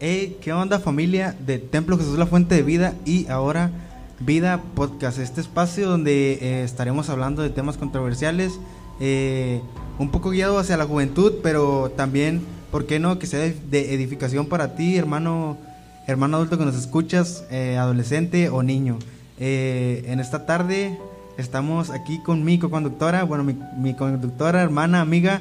Hey, ¿qué onda familia de Templo Jesús la Fuente de Vida y ahora Vida Podcast? Este espacio donde eh, estaremos hablando de temas controversiales, eh, un poco guiado hacia la juventud, pero también, ¿por qué no? Que sea de edificación para ti, hermano, hermano adulto que nos escuchas, eh, adolescente o niño. en esta tarde estamos aquí con mi co-conductora, bueno, mi, mi conductora, hermana, amiga,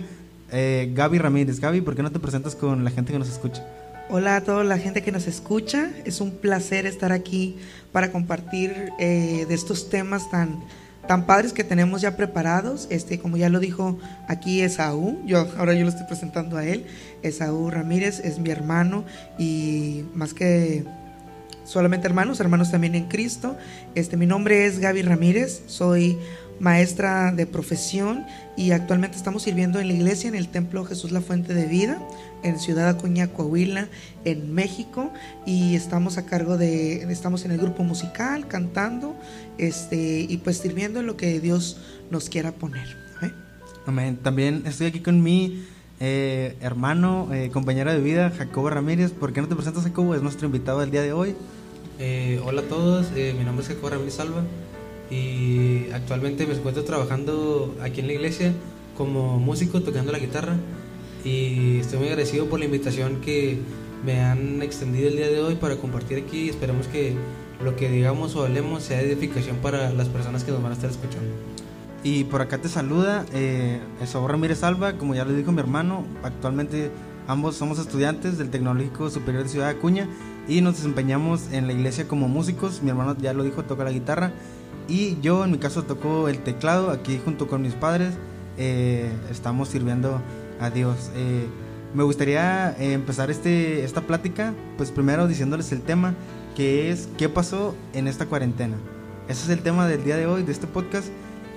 Gaby Ramírez. Gaby, ¿por qué no te presentas con la gente que nos escucha? Hola a toda la gente que nos escucha. Es un placer estar aquí para compartir eh, de estos temas tan, tan padres que tenemos ya preparados. Este, como ya lo dijo aquí Esaú, yo ahora yo lo estoy presentando a él. Esaú Ramírez es mi hermano y más que solamente hermanos, hermanos también en Cristo. Este, mi nombre es Gaby Ramírez, soy maestra de profesión y actualmente estamos sirviendo en la iglesia en el Templo Jesús la Fuente de Vida en Ciudad Acuña, Coahuila, en México y estamos a cargo de estamos en el grupo musical cantando este y pues sirviendo en lo que Dios nos quiera poner. ¿eh? Amén. También estoy aquí con mi eh, hermano, eh, compañero de vida, Jacobo Ramírez. ¿Por qué no te presentas, Jacobo? Es nuestro invitado del día de hoy. hola a todos, mi nombre es Jacobo Ramírez Salva y actualmente me encuentro trabajando aquí en la iglesia como músico tocando la guitarra y estoy muy agradecido por la invitación que me han extendido el día de hoy para compartir aquí. Esperemos que lo que digamos o hablemos sea edificación para las personas que nos van a estar escuchando. Y por acá te saluda eh, Ramírez Alba, como ya le dijo mi hermano, actualmente ambos somos estudiantes del Tecnológico Superior de Ciudad Acuña y nos desempeñamos en la iglesia como músicos. Mi hermano ya lo dijo, toca la guitarra y yo en mi caso toco el teclado aquí junto con mis padres. Eh, estamos sirviendo a Dios. Eh, me gustaría eh, empezar este, esta plática, pues primero diciéndoles el tema, que es qué pasó en esta cuarentena. Ese es el tema del día de hoy, de este podcast.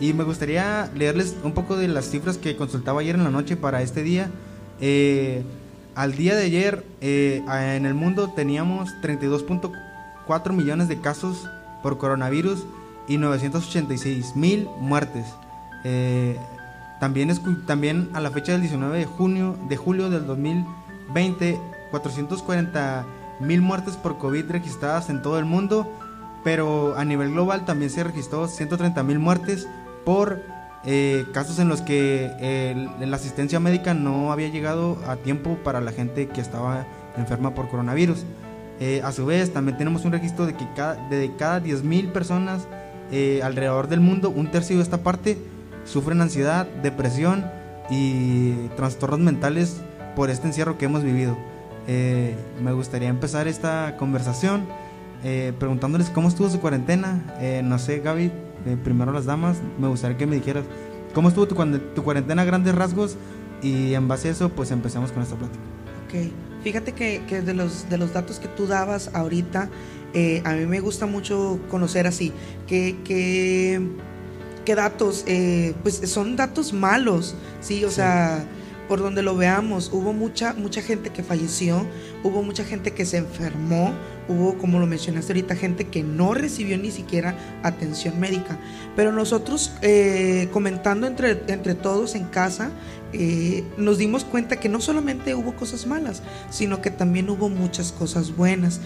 Y me gustaría leerles un poco de las cifras que consultaba ayer en la noche para este día. al día de ayer, en el mundo teníamos 32.4 millones de casos por coronavirus y 986 mil muertes. Eh, también, es, también a la fecha del 19 de junio de julio del 2020, 440 mil muertes por COVID registradas en todo el mundo, pero a nivel global también se registró 130 mil muertes por eh, casos en los que la asistencia médica no había llegado a tiempo para la gente que estaba enferma por coronavirus. Eh, a su vez, también tenemos un registro de que cada, de cada 10 mil personas eh, alrededor del mundo, un tercio de esta parte sufren ansiedad, depresión y trastornos mentales por este encierro que hemos vivido. Eh, me gustaría empezar esta conversación eh, preguntándoles cómo estuvo su cuarentena. no sé, Gaby, primero las damas, me gustaría que me dijeras cómo estuvo tu, tu cuarentena a grandes rasgos y en base a eso pues empezamos con esta plática. Ok, fíjate que, que de, los, de los datos que tú dabas ahorita, eh, a mí me gusta mucho conocer así, que, que, datos, eh, pues son datos malos, ¿sí? O sea, por donde lo veamos, hubo mucha, mucha gente que falleció, hubo mucha gente que se enfermó, hubo, como lo mencionaste ahorita, gente que no recibió ni siquiera atención médica. Pero nosotros, eh, comentando entre, entre todos en casa, nos dimos cuenta que no solamente hubo cosas malas, sino que también hubo muchas cosas buenas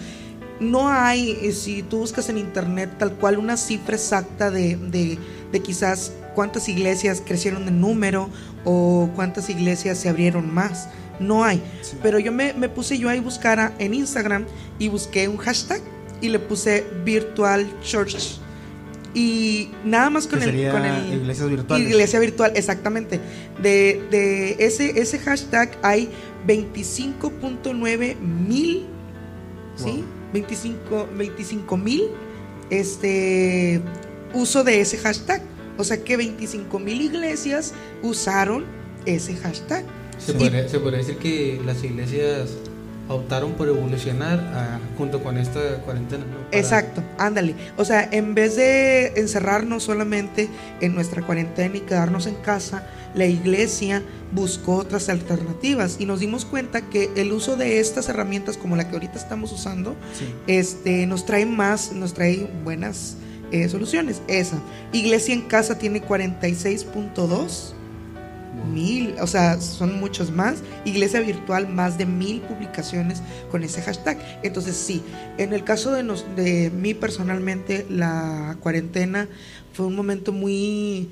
no hay, eh, si tú buscas en internet tal cual una cifra exacta de, de, quizás cuántas iglesias crecieron en número o cuántas iglesias se abrieron más. No hay. Pero yo me, puse yo ahí buscar en Instagram y busqué un hashtag y le puse virtual church. Y nada más con el, con el Iglesia virtual, exactamente. De, de ese, ese hashtag hay 25.9 mil, ¿sí? 25 mil este, uso de ese hashtag. O sea que 25 mil iglesias usaron ese hashtag. Se podría, se decir que las iglesias optaron por evolucionar ah, junto con esta cuarentena. Exacto, ándale. O sea, en vez de encerrarnos solamente en nuestra cuarentena y quedarnos en casa, la iglesia buscó otras alternativas y nos dimos cuenta que el uso de estas herramientas como la que ahorita estamos usando este, nos trae más, nos trae buenas eh, soluciones. Esa. Iglesia en casa tiene 46.2 mil, o sea, son muchos más. Iglesia virtual, más de mil publicaciones con ese hashtag. Entonces, sí, en el caso de, nos, de mí personalmente, la cuarentena fue un momento muy...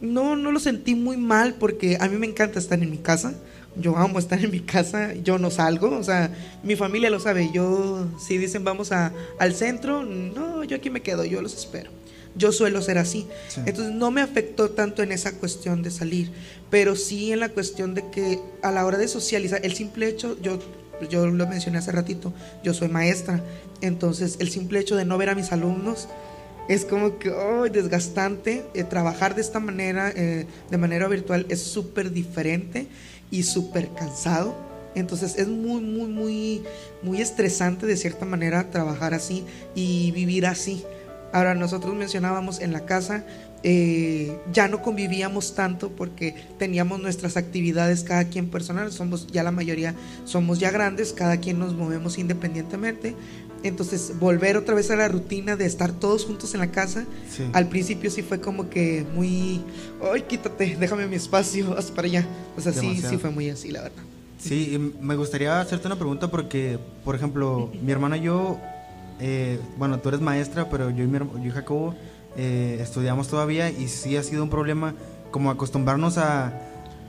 No, no lo sentí muy mal porque a mí me encanta estar en mi casa. Yo amo estar en mi casa, yo no salgo, o sea, mi familia lo sabe. Yo, si dicen vamos a, al centro, no, yo aquí me quedo, yo los espero. Yo suelo ser así. Entonces no me afectó tanto en esa cuestión de salir, pero sí en la cuestión de que a la hora de socializar, el simple hecho, yo, yo lo mencioné hace ratito, yo soy maestra, entonces el simple hecho de no ver a mis alumnos es como que oh, desgastante. Eh, trabajar de esta manera, eh, de manera virtual, es súper diferente y súper cansado. Entonces es muy, muy, muy, muy estresante de cierta manera trabajar así y vivir así. Ahora nosotros mencionábamos en la casa, eh, ya no convivíamos tanto porque teníamos nuestras actividades cada quien personal, somos ya la mayoría, somos ya grandes, cada quien nos movemos independientemente. Entonces volver otra vez a la rutina de estar todos juntos en la casa, al principio sí fue como que muy, ay, quítate, déjame mi espacio, hasta para allá. O sea, sí, sí fue muy así, la verdad. Sí, me gustaría hacerte una pregunta porque, por ejemplo, mi hermana y yo eh, bueno, tú eres maestra, pero yo y, mi, yo y Jacobo eh, estudiamos todavía y sí ha sido un problema como acostumbrarnos a,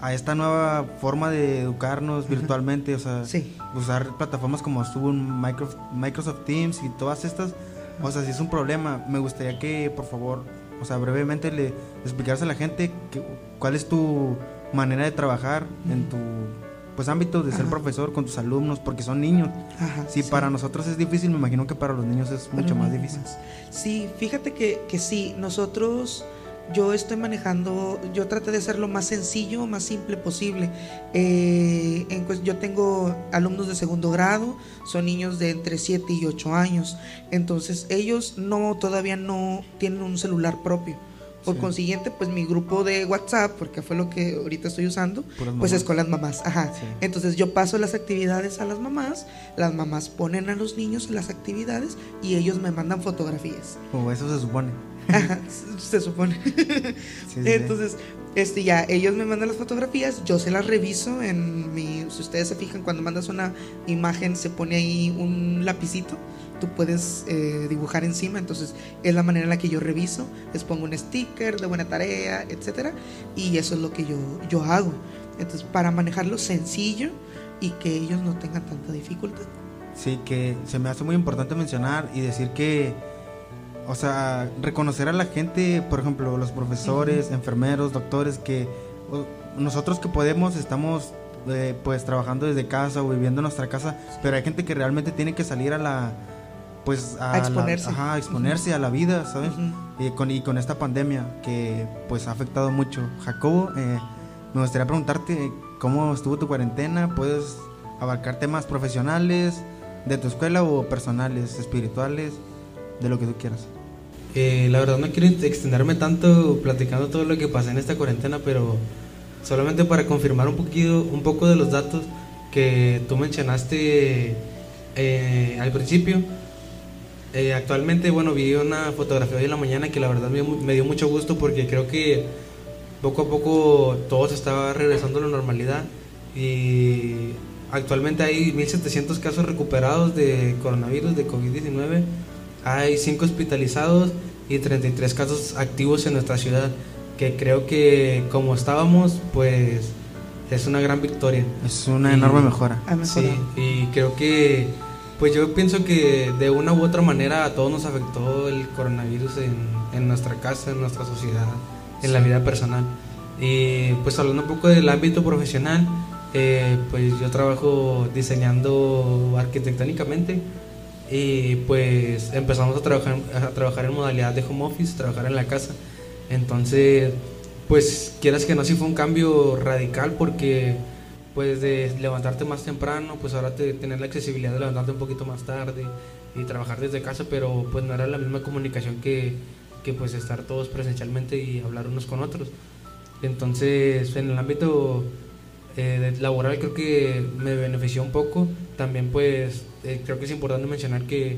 a esta nueva forma de educarnos virtualmente, o sea, usar plataformas como Zoom, Microsoft, Microsoft Teams y todas estas, o sea, sí es un problema. Me gustaría que, por favor, o sea, brevemente le explicaras a la gente cuál es tu manera de trabajar en tu pues ámbito de ser profesor con tus alumnos porque son niños. si para nosotros es difícil, me imagino que para los niños es mucho más difícil. Sí, fíjate que, que sí, nosotros yo estoy manejando, yo traté de ser lo más sencillo, más simple posible. Eh, en, yo tengo alumnos de segundo grado, son niños de entre 7 y 8 años, entonces ellos no todavía no tienen un celular propio. Por consiguiente, pues mi grupo de WhatsApp, porque fue lo que ahorita estoy usando, pues es con las mamás. Ajá. Entonces yo paso las actividades a las mamás, las mamás ponen a los niños las actividades y ellos me mandan fotografías. O eso se supone. Ajá, se supone. Entonces, este ya, ellos me mandan las fotografías, yo se las reviso en mi, si ustedes se fijan, cuando mandas una imagen se pone ahí un lapicito tú puedes eh, dibujar encima, entonces es la manera en la que yo reviso, les pongo un sticker de buena tarea, etcétera, y eso es lo que yo, yo hago. Entonces, para manejarlo sencillo y que ellos no tengan tanta dificultad. Sí, que se me hace muy importante mencionar y decir que, o sea, reconocer a la gente, por ejemplo, los profesores, enfermeros, doctores, que nosotros que podemos estamos eh, pues trabajando desde casa o viviendo en nuestra casa, pero hay gente que realmente tiene que salir a la, pues a, exponerse, a exponerse a la vida, ¿sabes? y, con, y con esta pandemia que pues ha afectado mucho. Jacobo, eh, me gustaría preguntarte cómo estuvo tu cuarentena, puedes abarcar temas profesionales de tu escuela o personales, espirituales, de lo que tú quieras. Eh, la verdad no quiero extenderme tanto platicando todo lo que pasé en esta cuarentena, pero solamente para confirmar un poquito, un poco de los datos que tú mencionaste eh, al principio eh, actualmente, bueno, vi una fotografía hoy en la mañana que la verdad me, dio mucho gusto porque creo que poco a poco todo se estaba regresando a la normalidad y actualmente hay 1.700 casos recuperados de coronavirus, de COVID-19, hay 5 hospitalizados y 33 casos activos en nuestra ciudad, que creo que como estábamos, pues es una gran victoria. Es una enorme mejora. Sí, y creo que pues yo pienso que de una u otra manera a todos nos afectó el coronavirus en, nuestra casa, en nuestra sociedad, en la vida personal. Y pues hablando un poco del ámbito profesional, eh, pues yo trabajo diseñando arquitectónicamente y pues empezamos a trabajar, a trabajar en modalidad de home office, trabajar en la casa. Entonces, pues quieras que no, sí fue un cambio radical porque pues de levantarte más temprano, pues ahora te, tener la accesibilidad de levantarte un poquito más tarde y trabajar desde casa, pero pues no era la misma comunicación que, que pues estar todos presencialmente y hablar unos con otros. Entonces, en el ámbito eh, laboral creo que me benefició un poco. También pues eh, creo que es importante mencionar que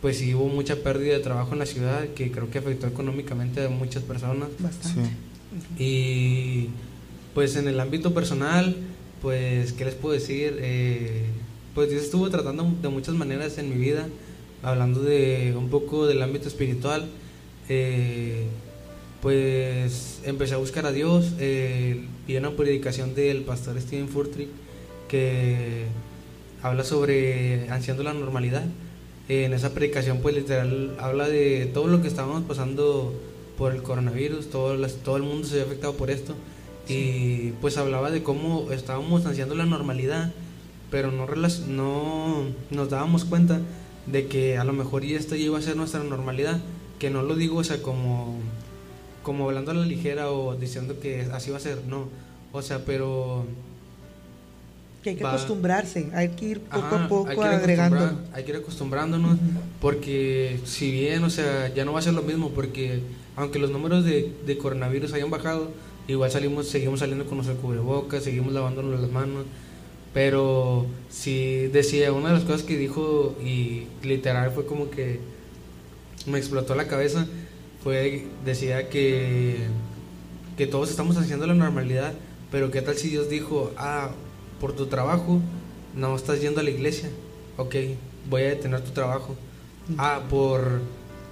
pues sí hubo mucha pérdida de trabajo en la ciudad que creo que afectó económicamente a muchas personas. Bastante. Y pues en el ámbito personal, pues, ¿qué les puedo decir? Eh, pues Dios estuvo tratando de muchas maneras en mi vida, hablando de un poco del ámbito espiritual. Eh, pues empecé a buscar a Dios, eh, vi una predicación del pastor Steven Furtrick que habla sobre ansiando la normalidad. en esa predicación pues literal habla de todo lo que estábamos pasando por el coronavirus, todo, todo el mundo se había afectado por esto. Y pues hablaba de cómo estábamos ansiando la normalidad, pero no, no nos dábamos cuenta de que a lo mejor y esto ya iba a ser nuestra normalidad, que no lo digo, o sea, como, como hablando a la ligera o diciendo que así va a ser, no, o sea, pero... Que hay que acostumbrarse, hay que ir poco a poco agregando. Hay que ir acostumbrándonos, porque si bien, o sea, ya no va a ser lo mismo, porque aunque los números de, de coronavirus hayan bajado, igual salimos, seguimos saliendo con nuestro cubrebocas, seguimos lavándonos las manos. Pero si decía, una de las cosas que dijo y literal fue como que me explotó la cabeza, fue, decía que, que todos estamos haciendo la normalidad, pero qué tal si Dios dijo, ah, por tu trabajo no estás yendo a la iglesia, ok, voy a detener tu trabajo. Ah, por,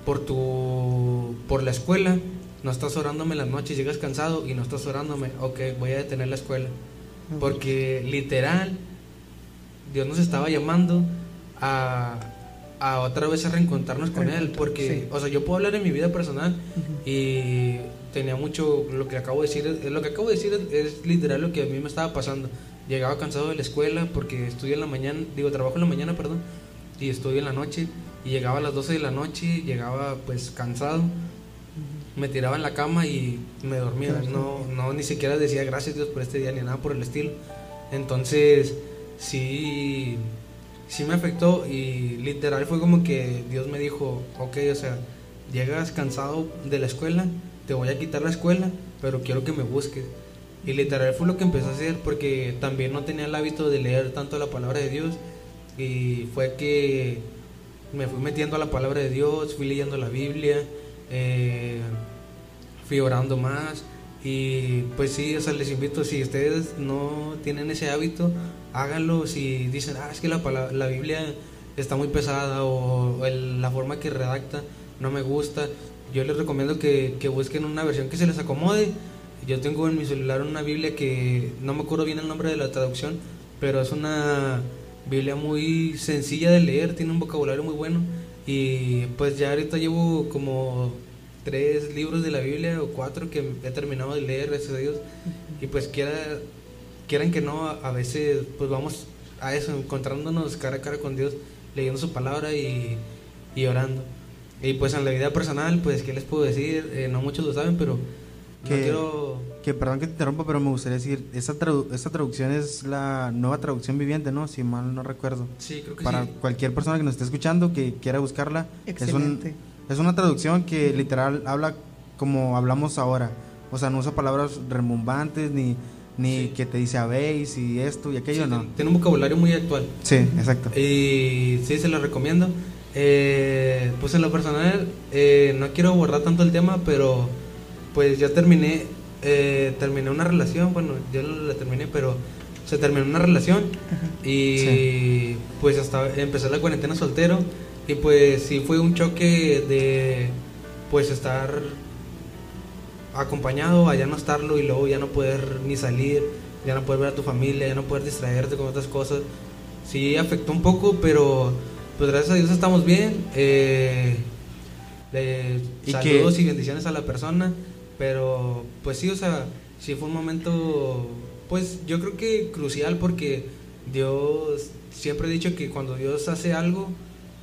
por tu, por la escuela, no estás orándome las noches, llegas cansado y no estás orándome, ok, voy a detener la escuela. Porque literal, Dios nos estaba llamando a, a otra vez a reencontrarnos con Él. Porque, o sea, yo puedo hablar en mi vida personal y tenía mucho, lo que acabo de decir, lo que acabo de decir es, literal lo que a mí me estaba pasando. Llegaba cansado de la escuela porque estudio en la mañana, digo, trabajo en la mañana, perdón, y estudio en la noche. Y llegaba a las 12 de la noche, llegaba pues cansado me tiraba en la cama y me dormía. No, no ni siquiera decía gracias Dios por este día ni nada por el estilo. Entonces, sí, sí me afectó y literal fue como que Dios me dijo, ok, o sea, llegas cansado de la escuela, te voy a quitar la escuela, pero quiero que me busques. Y literal fue lo que empecé a hacer porque también no tenía el hábito de leer tanto la palabra de Dios y fue que me fui metiendo a la palabra de Dios, fui leyendo la Biblia, eh, fui orando más y pues sí, o sea, les invito, si ustedes no tienen ese hábito, háganlo, si dicen, ah, es que la, la Biblia está muy pesada o, la forma que redacta no me gusta, yo les recomiendo que, que, busquen una versión que se les acomode. Yo tengo en mi celular una Biblia que no me acuerdo bien el nombre de la traducción, pero es una Biblia muy sencilla de leer, tiene un vocabulario muy bueno y pues ya ahorita llevo como tres libros de la Biblia o cuatro que he terminado de leer, gracias a Dios. Y pues quiera, quieran que no, a veces pues vamos a eso, encontrándonos cara a cara con Dios, leyendo su palabra y, y orando. Y pues en la vida personal, pues, ¿qué les puedo decir? Eh, no muchos lo saben, pero que, quiero... Que perdón que te interrumpa, pero me gustaría decir, esa, esa traducción es la nueva traducción viviente, ¿no? Si mal no recuerdo. Sí, creo que Para cualquier persona que nos esté escuchando, que quiera buscarla. Excelente. Es, un, es una traducción que literal habla como hablamos ahora. O sea, no usa palabras remumbantes ni, ni que te dice habéis y esto y aquello, no. Tiene un vocabulario muy actual. Sí, exacto. Y sí, se lo recomiendo. Eh, pues en lo personal, eh, no quiero abordar tanto el tema, pero pues ya terminé, eh, terminé una relación, bueno, yo la terminé, pero se terminó una relación y pues hasta empecé la cuarentena soltero y pues sí fue un choque de pues estar acompañado a ya no estarlo y luego ya no poder ni salir, ya no poder ver a tu familia, ya no poder distraerte con otras cosas. Sí afectó un poco, pero pues gracias a Dios estamos bien. Eh, saludos y bendiciones a la persona, pero pues sí, o sea, sí fue un momento, pues yo creo que crucial porque Dios, siempre he dicho que cuando Dios hace algo,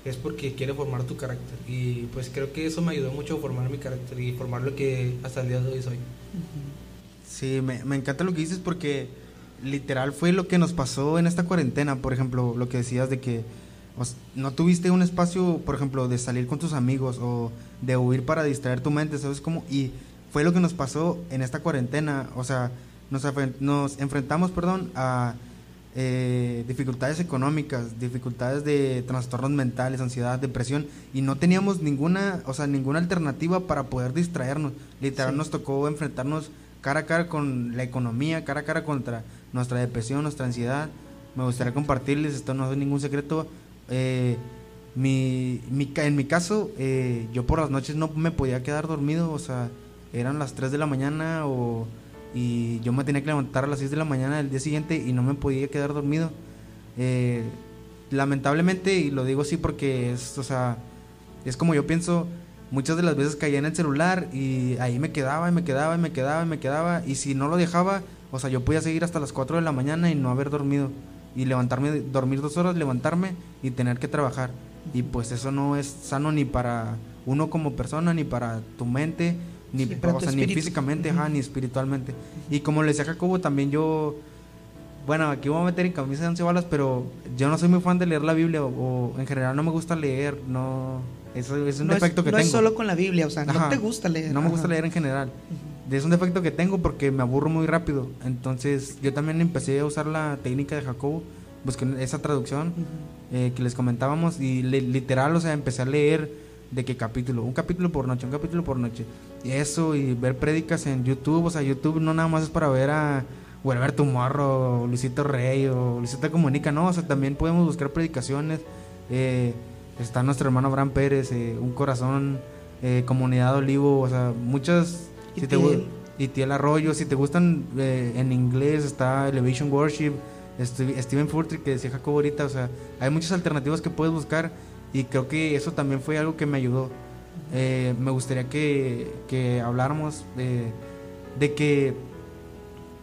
es porque quiere formar tu carácter. Y pues creo que eso me ayudó mucho a formar mi carácter y formar lo que hasta el día de hoy soy. Sí, me, me encanta lo que dices porque literal fue lo que nos pasó en esta cuarentena. Por ejemplo, lo que decías de que no tuviste un espacio, por ejemplo, de salir con tus amigos o de huir para distraer tu mente, ¿sabes cómo? Y fue lo que nos pasó en esta cuarentena. O sea, nos, nos enfrentamos, perdón, a eh, dificultades económicas, dificultades de trastornos mentales, ansiedad, depresión, y no teníamos ninguna, o sea, ninguna alternativa para poder distraernos. Literal nos tocó enfrentarnos cara a cara con la economía, cara a cara contra nuestra depresión, nuestra ansiedad. Me gustaría compartirles, esto no es ningún secreto. Eh, mi, mi, en mi caso, eh, yo por las noches no me podía quedar dormido, o sea, eran las 3 de la mañana o, y yo me tenía que levantar a las 6 de la mañana del día siguiente y no me podía quedar dormido. Eh, lamentablemente, y lo digo así porque es, o sea, es como yo pienso, muchas de las veces caía en el celular y ahí me quedaba y me quedaba y me quedaba y me quedaba y si no lo dejaba, o sea, yo podía seguir hasta las 4 de la mañana y no haber dormido y levantarme, dormir dos horas, levantarme y tener que trabajar. Y pues eso no es sano ni para uno como persona, ni para tu mente, ni, ni físicamente, ni espiritualmente. Y como le decía Jacobo, también yo, bueno, aquí voy a meter en camisa de once balas, pero yo no soy muy fan de leer la Biblia o, en general no me gusta leer, no... Eso es un defecto que tengo. No es solo con la Biblia, o sea, no te gusta leer. No me gusta leer en general. Es un defecto que tengo porque me aburro muy rápido. Entonces, yo también empecé a usar la técnica de Jacobo, busqué esa traducción eh, que les comentábamos y literal, o sea, empecé a leer de qué capítulo, un capítulo por noche, un capítulo por noche. Y eso, y ver prédicas en YouTube, o sea, YouTube no nada más es para ver a tu Morro, Luisito Rey, o Luisito Comunica, no, o sea, también podemos buscar predicaciones. Eh, está nuestro hermano Abraham Pérez, eh, Un Corazón, eh, Comunidad Olivo, o sea, muchas... Y, si te, Arroyo, si te gustan en inglés, está Elevation Worship, Steven Furtick, que decía Jacobo ahorita, o sea, hay muchas alternativas que puedes buscar y creo que eso también fue algo que me ayudó. Eh, me gustaría que, que habláramos de, de que,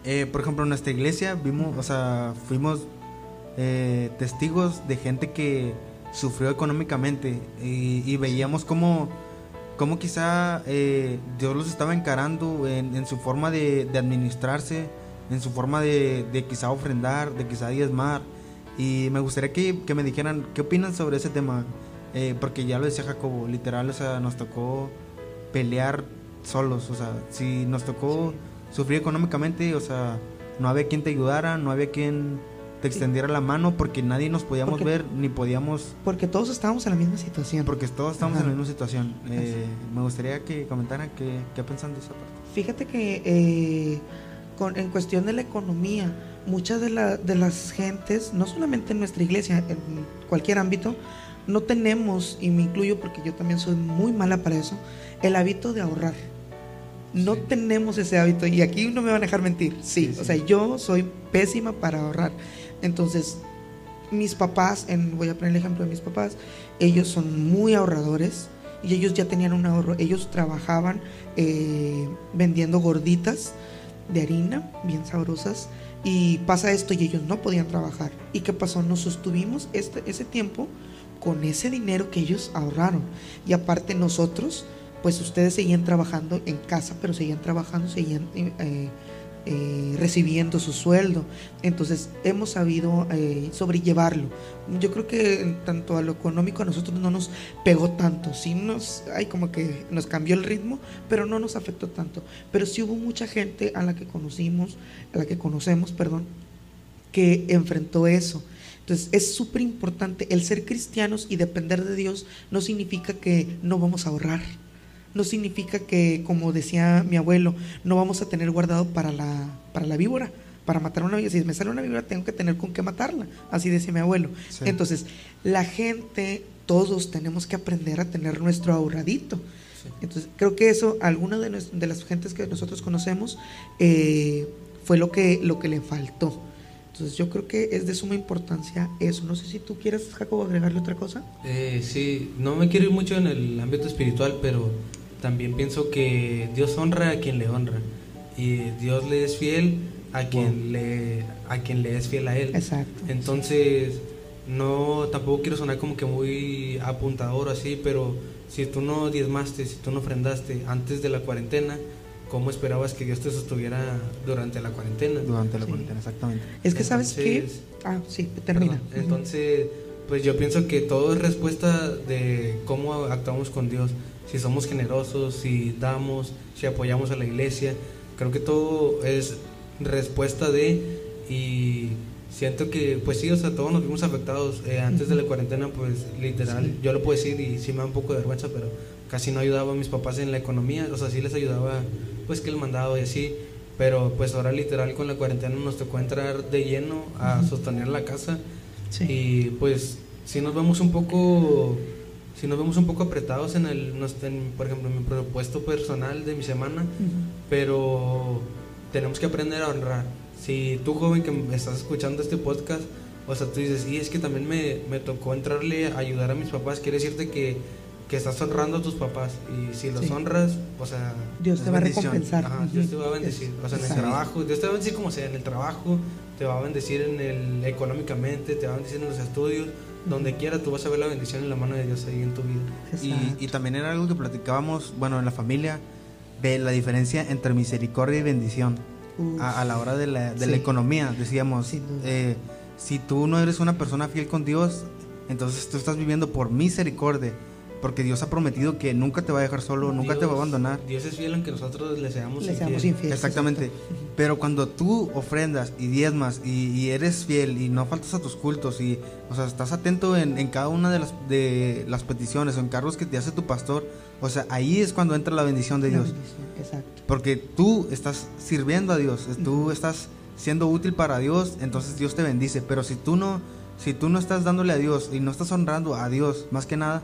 eh, por ejemplo, en nuestra iglesia vimos, o sea, fuimos eh, testigos de gente que sufrió económicamente y, veíamos cómo, cómo quizá Dios los estaba encarando en, su forma de, administrarse, en su forma de, de quizá ofrendar, de quizá diezmar y me gustaría que, que me dijeran qué opinan sobre ese tema. Eh, porque ya lo decía Jacobo, literal, o sea, nos tocó pelear solos. O sea, si nos tocó sufrir económicamente, o sea, no había quien te ayudara, no había quien te extendiera la mano porque nadie nos podíamos ver ni podíamos... Porque todos estábamos en la misma situación. Porque todos estábamos en la misma situación. Eh, me gustaría que comentaran qué, qué piensan de esa parte. Fíjate que eh, con, en cuestión de la economía, muchas de, la, de las gentes, no solamente en nuestra iglesia, en cualquier ámbito, no tenemos, y me incluyo porque yo también soy muy mala para eso, el hábito de ahorrar. No tenemos ese hábito y aquí no me van a dejar mentir. Sí, o sea, yo soy pésima para ahorrar. Entonces, mis papás, en, voy a poner el ejemplo de mis papás, ellos son muy ahorradores y ellos ya tenían un ahorro. Ellos trabajaban eh, vendiendo gorditas de harina, bien sabrosas, y pasa esto y ellos no podían trabajar. ¿Y qué pasó? Nos sostuvimos este, ese tiempo con ese dinero que ellos ahorraron. Y aparte nosotros, pues ustedes seguían trabajando en casa, pero seguían trabajando, seguían eh, eh, recibiendo su sueldo. Entonces hemos sabido eh, sobrellevarlo. Yo creo que en tanto a lo económico a nosotros no nos pegó tanto. Sí nos, hay como que nos cambió el ritmo, pero no nos afectó tanto. Pero sí hubo mucha gente a la que conocimos, a la que conocemos, perdón, que enfrentó eso. Entonces es súper importante el ser cristianos y depender de Dios no significa que no vamos a ahorrar no significa que, como decía mi abuelo, no vamos a tener guardado para la, para la víbora, para matar una víbora. Si me sale una víbora, tengo que tener con qué matarla. Así decía mi abuelo. Entonces, la gente, todos tenemos que aprender a tener nuestro ahorradito. Entonces, creo que eso, alguna de, de, las gentes que nosotros conocemos, eh, fue lo que, lo que le faltó. Entonces yo creo que es de suma importancia eso. No sé si tú quieres, Jacobo, agregarle otra cosa. Eh, sí, no me quiero ir mucho en el ámbito espiritual, pero también pienso que Dios honra a quien le honra y Dios le es fiel a quien le a quien le es fiel a él. Exacto. Entonces, no tampoco quiero sonar como que muy apuntador así, pero si tú no diezmaste, si tú no ofrendaste antes de la cuarentena, ¿cómo esperabas que Dios te sostuviera durante la cuarentena? Durante la cuarentena, exactamente. Es que sabes qué? Ah, sí, termina. entonces, pues yo pienso que todo es respuesta de cómo actuamos con Dios si somos generosos, si damos, si apoyamos a la iglesia. Creo que todo es respuesta de y siento que pues sí, o sea, todos nos vimos afectados eh, antes de la cuarentena, pues literal, yo lo puedo decir y sí me da un poco de vergüenza, pero casi no ayudaba a mis papás en la economía, o sea, sí les ayudaba pues que el mandado y así, pero pues ahora literal con la cuarentena nos tocó entrar de lleno a sostener la casa. Y pues si nos vemos un poco si nos vemos un poco apretados en el por ejemplo en mi presupuesto personal de mi semana pero tenemos que aprender a honrar. Si tú joven que estás escuchando este podcast o sea tú dices y es que también me, me tocó entrarle a ayudar a mis papás quiere decirte que que estás honrando a tus papás y si los honras, o sea, Dios te va a recompensar. Dios te va a bendecir, o sea, en el trabajo, Dios te va a bendecir como sea, en el trabajo, te va a bendecir en el económicamente, te va a bendecir en los estudios, donde quiera tú vas a ver la bendición en la mano de Dios ahí en tu vida. Y, y, también era algo que platicábamos, bueno, en la familia, de la diferencia entre misericordia y bendición a, la hora de la, de la economía. Decíamos, eh, si tú no eres una persona fiel con Dios, entonces tú estás viviendo por misericordia porque Dios ha prometido que nunca te va a dejar solo, nunca te va a abandonar. Dios es fiel aunque nosotros le seamos, infieles. Exactamente. Pero cuando tú ofrendas y diezmas y, eres fiel y no faltas a tus cultos y, o sea, estás atento en, cada una de las, de las peticiones o encargos que te hace tu pastor, o sea, ahí es cuando entra la bendición de Dios. Exacto. Porque tú estás sirviendo a Dios, tú estás siendo útil para Dios, entonces Dios te bendice. Pero si tú no, si tú no estás dándole a Dios y no estás honrando a Dios, más que nada,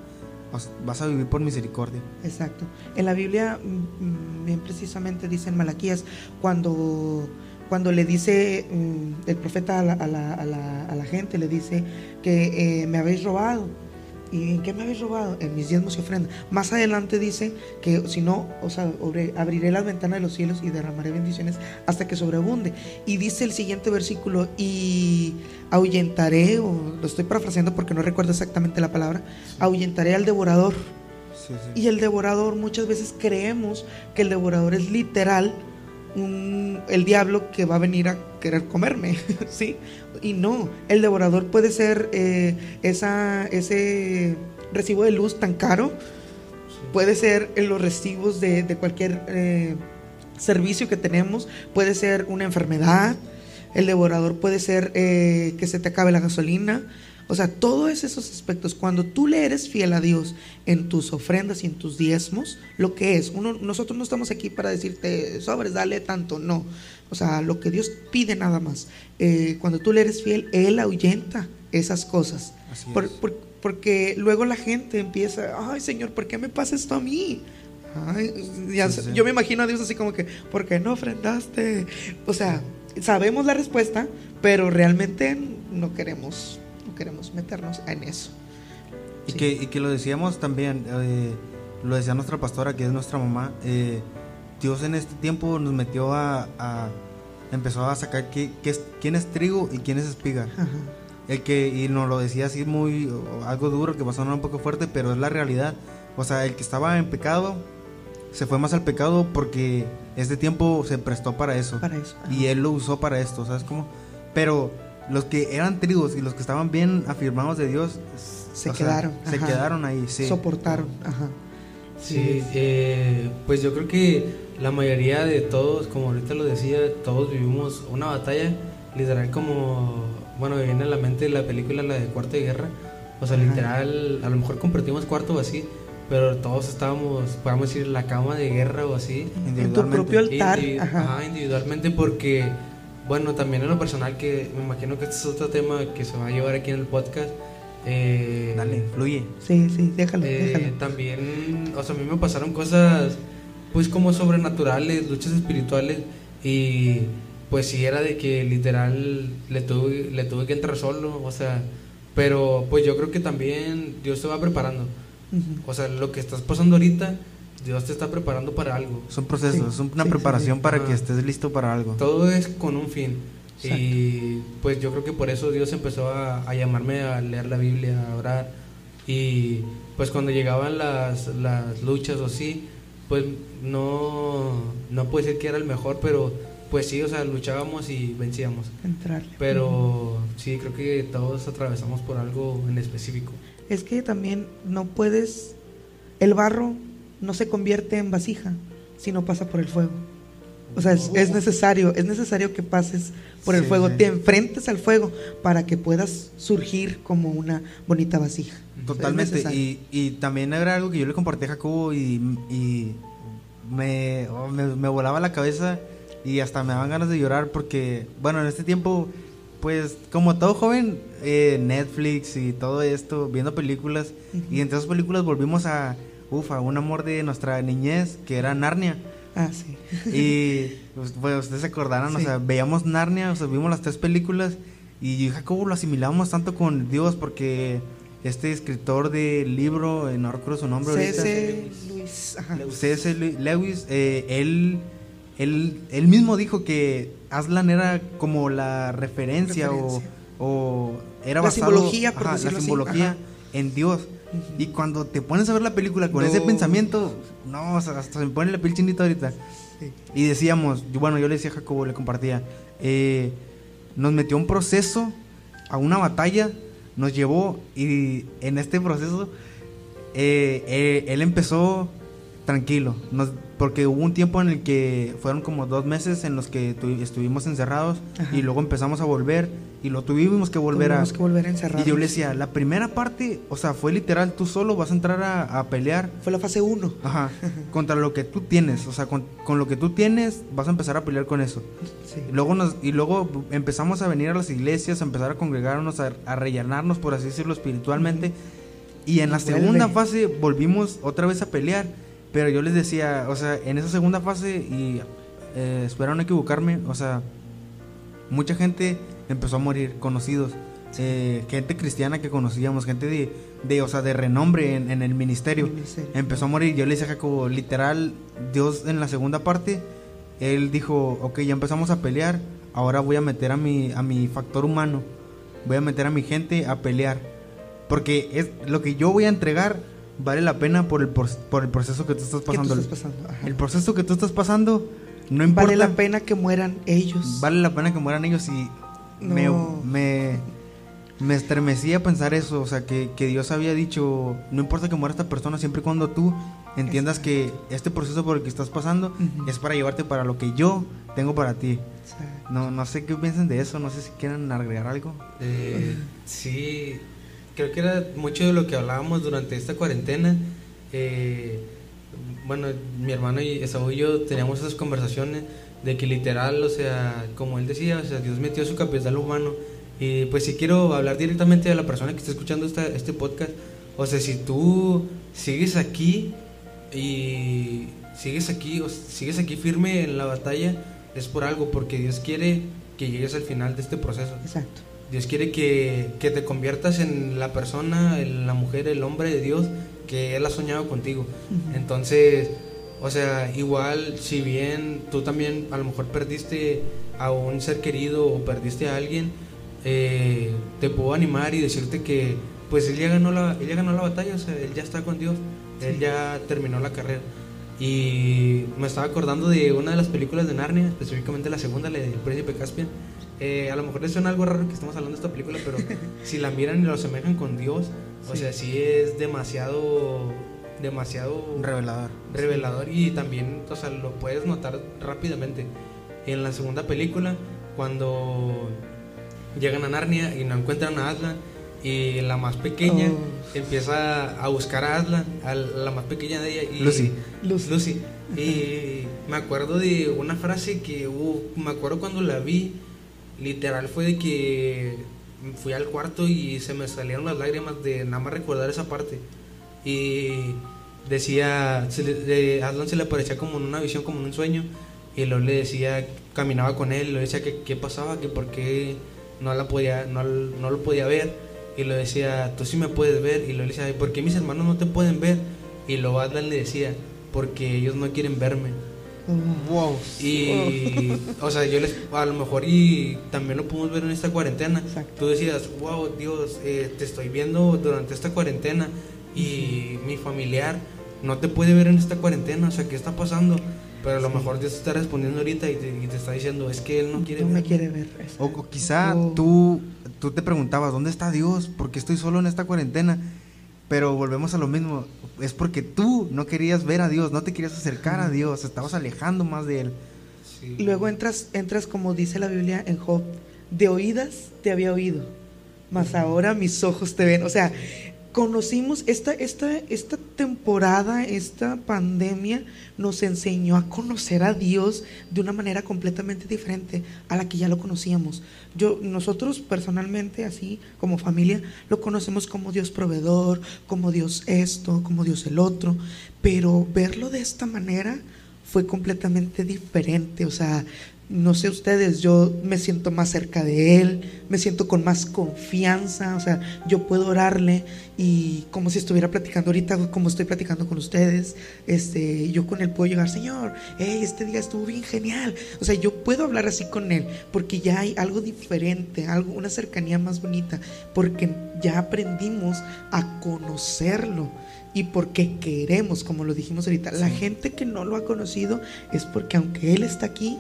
vas a vivir por misericordia. Exacto. En la Biblia, mm, bien precisamente dice en Malaquías, cuando, cuando le dice mm, el profeta a, la, gente, le dice que eh, me habéis robado ¿Y en qué me habéis robado? En mis diezmos y ofrendas. Más adelante dice que si no, o sea, abriré las ventanas de los cielos y derramaré bendiciones hasta que sobreabunde. Y dice el siguiente versículo, y ahuyentaré, o lo estoy parafraseando porque no recuerdo exactamente la palabra, ahuyentaré al devorador. Y el devorador, muchas veces creemos que el devorador es literal el diablo que va a venir a querer comerme, ¿sí? Y no, el devorador puede ser eh, esa, ese recibo de luz tan caro, puede ser en los recibos de, cualquier eh, servicio que tenemos, puede ser una enfermedad, el devorador puede ser eh, que se te acabe la gasolina, o sea, todos esos aspectos, cuando tú le eres fiel a Dios en tus ofrendas y en tus diezmos, lo que es, uno, nosotros no estamos aquí para decirte, sobres, dale tanto, no. O sea, lo que Dios pide nada más. Eh, cuando tú le eres fiel, Él ahuyenta esas cosas. porque luego la gente empieza, ay Señor, ¿por qué me pasa esto a mí? Yo me imagino a Dios así como que, ¿por qué no ofrendaste? O sea, sabemos la respuesta, pero realmente no queremos queremos meternos en eso. Y, que, y que lo decíamos también, eh, lo decía nuestra pastora, que es nuestra mamá, eh, Dios en este tiempo nos metió a, empezó a sacar qué, es, quién es trigo y quién es espiga. El que, y nos lo decía así muy, algo duro, que va a sonar un poco fuerte, pero es la realidad. O sea, el que estaba en pecado, se fue más al pecado porque este tiempo se prestó para eso. Para eso. Y él lo usó para esto, ¿sabes cómo? Pero los que eran tribus y los que estaban bien afirmados de Dios se quedaron. se quedaron ahí, sí. Soportaron, ajá. Sí, eh, pues yo creo que la mayoría de todos, como ahorita lo decía, todos vivimos una batalla, literal como, bueno, me viene a la mente la película, la de Cuarto de Guerra, o sea, literal, a lo mejor compartimos cuarto o así, pero todos estábamos, podemos decir, la cama de guerra o así. En tu propio altar. ajá, individualmente porque bueno, también en lo personal, que me imagino que este es otro tema que se va a llevar aquí en el podcast. Eh, Dale, fluye. Sí, sí, déjalo, eh, déjalo. También, o sea, a mí me pasaron cosas, pues como sobrenaturales, luchas espirituales, y pues sí era de que literal le tuve, le tuve que entrar solo, o sea, pero pues yo creo que también Dios te va preparando. O sea, lo que estás pasando ahorita Dios te está preparando para algo. Son procesos, es una preparación para que estés listo para algo. Todo es con un fin. Y pues yo creo que por eso Dios empezó a, llamarme a leer la Biblia, a orar. Y pues cuando llegaban las, las luchas o sí, pues no, no puede ser que era el mejor, pero pues sí, o sea, luchábamos y vencíamos. Entrar. Pero sí, creo que todos atravesamos por algo en específico. Es que también no puedes, el barro no se convierte en vasija si no pasa por el fuego. O sea, es, necesario, es necesario que pases por el fuego, te enfrentes al fuego para que puedas surgir como una bonita vasija. Totalmente. y, también era algo que yo le compartí a Jacobo y, oh, me, me, volaba la cabeza y hasta me daban ganas de llorar porque, bueno, en este tiempo, pues como todo joven, eh, Netflix y todo esto, viendo películas, y entre esas películas volvimos a, ufa, un amor de nuestra niñez, que era Narnia. Ah, sí. Y pues, pues, ustedes se acordarán, o Sí. sea, veíamos Narnia, o sea, vimos las tres películas y Jacobo lo asimilamos tanto con Dios porque este escritor del libro, eh, no recuerdo su nombre C.S. Luis. Ajá. C.S. Le- Lewis, eh, él, él, él mismo dijo que Aslan era como la referencia, Referencia. O, o era La basado simbología, por ajá, la así, simbología ajá. en Dios. Y cuando te pones a ver la película con No. ese pensamiento, no, hasta se me pone la piel chinita ahorita. Sí. Y decíamos, yo- bueno, yo le decía a Jacobo, le compartía, eh, nos metió un proceso, a una batalla, nos llevó y en este proceso eh, eh, él empezó tranquilo, nos- porque hubo un tiempo en el que fueron como dos meses en los que tu- estuvimos encerrados Ajá. y luego empezamos a volver y lo tuvimos que volver Tuvimos a... que volver a encerrar. Y yo le decía, la primera parte, o sea, fue literal, tú solo vas a entrar a, a pelear Fue la fase 1. Ajá, contra lo que tú tienes, o sea, con, con lo que tú tienes vas a empezar a pelear con eso. Sí. Y luego, nos, y luego empezamos a venir a las iglesias, a empezar a congregarnos, a, a rellenarnos, por así decirlo, espiritualmente. Y en la Vuelve. segunda fase volvimos otra vez a pelear. Pero yo les decía, o sea, en esa segunda fase, y eh, espero no equivocarme, o sea, mucha gente empezó a morir, conocidos. eh, gente cristiana que conocíamos, gente de, de, o sea, de renombre en, en el ministerio Ministerio. empezó a morir. Yo le decía a Jacobo, literal, Dios en la segunda parte, él dijo, ok, ya empezamos a pelear, ahora voy a meter a mi, a mi factor humano, voy a meter a mi gente a pelear. Porque es lo que yo voy a entregar vale la pena por el, por, por el proceso que tú estás ¿Qué tú pasando. estás pasando? Ajá. El proceso que tú estás pasando no importa. Vale la pena que mueran ellos. Vale la pena que mueran ellos y me, No. me, me estremecía pensar eso, o sea, que, que Dios había dicho, no importa que muera esta persona, siempre y cuando tú entiendas que este proceso por el que estás pasando es para llevarte para lo que yo tengo para ti. No, no sé qué piensan de eso, no sé si quieran agregar algo. Eh, sí, creo que era mucho de lo que hablábamos durante esta cuarentena. Eh, bueno, mi hermano y Esaú yo teníamos esas conversaciones de que literal, o sea, como él decía, o sea, Dios metió su capital humano. Y pues si quiero hablar directamente a la persona que está escuchando esta, este podcast, o sea, si tú sigues aquí y sigues aquí, o sigues aquí firme en la batalla, es por algo, porque Dios quiere que llegues al final de este proceso. exacto. Dios quiere que, que te conviertas en la persona, en la mujer, el hombre de Dios que Él ha soñado contigo. Entonces, o sea, igual si bien tú también a lo mejor perdiste a un ser querido o perdiste a alguien, eh, te puedo animar y decirte que pues Él ya ganó la, él ya ganó la batalla, o sea, Él ya está con Dios, Él ya terminó la carrera. Y me estaba acordando de una de las películas de Narnia, específicamente la segunda, la del Príncipe Caspian. Eh, a lo mejor les suena algo raro que estamos hablando de esta película, pero si la miran y lo asemejan con Dios, o Sí. sea, sí es demasiado, demasiado Revelador. revelador y también, o sea, lo puedes notar rápidamente. En la segunda película, cuando llegan a Narnia y no encuentran a Aslan y la más pequeña Oh. empieza a buscar a Aslan, a la más pequeña de ella y Lucy. Lucy. Lucy. Y me acuerdo de una frase que uh, me acuerdo cuando la vi, literal fue de que fui al cuarto y se me salieron las lágrimas de nada más recordar esa parte. Y decía, se le, se le aparecía como en una visión, como en un sueño. Y luego le decía, caminaba con él, le decía que qué pasaba, que por qué no, la podía, no, no lo podía ver. Y le decía, tú sí me puedes ver. Y luego le decía, "Ay, ¿por qué mis hermanos no te pueden ver? Y luego Aslan le decía, porque ellos no quieren verme. Wow. Y, o sea, yo les, a lo mejor, y también lo pudimos ver en esta cuarentena. Exacto. Tú decías, wow, Dios, eh, te estoy viendo durante esta cuarentena y mi familiar no te puede ver en esta cuarentena, o sea, ¿qué está pasando? Pero a lo mejor Dios te está respondiendo ahorita y te, y te está diciendo, es que Él no quiere no me verme". quiere ver. O, o quizá Oh. tú, tú te preguntabas, ¿dónde está Dios? ¿Por qué estoy solo en esta cuarentena? Pero volvemos a lo mismo, es porque tú no querías ver a Dios, no te querías acercar a Dios, estabas alejando más de Él. Sí. Y luego entras, entras como dice la Biblia en Job, de oídas te había oído, mas ahora mis ojos te ven. O sea, conocimos esta, esta, esta temporada, esta pandemia nos enseñó a conocer a Dios de una manera completamente diferente a la que ya lo conocíamos. Yo, nosotros personalmente, así como familia, lo conocemos como Dios proveedor, como Dios esto, como Dios el otro, pero verlo de esta manera fue completamente diferente. O sea, no sé ustedes, yo me siento más cerca de Él, me siento con más confianza, o sea, yo puedo orarle y como si estuviera platicando ahorita, como estoy platicando con ustedes, este, yo con Él puedo llegar, Señor, hey, este día estuvo bien genial, o sea, yo puedo hablar así con Él, porque ya hay algo diferente, algo, una cercanía más bonita, porque ya aprendimos a conocerlo. Y porque queremos, como lo dijimos ahorita, la gente que no lo ha conocido es porque aunque Él está aquí,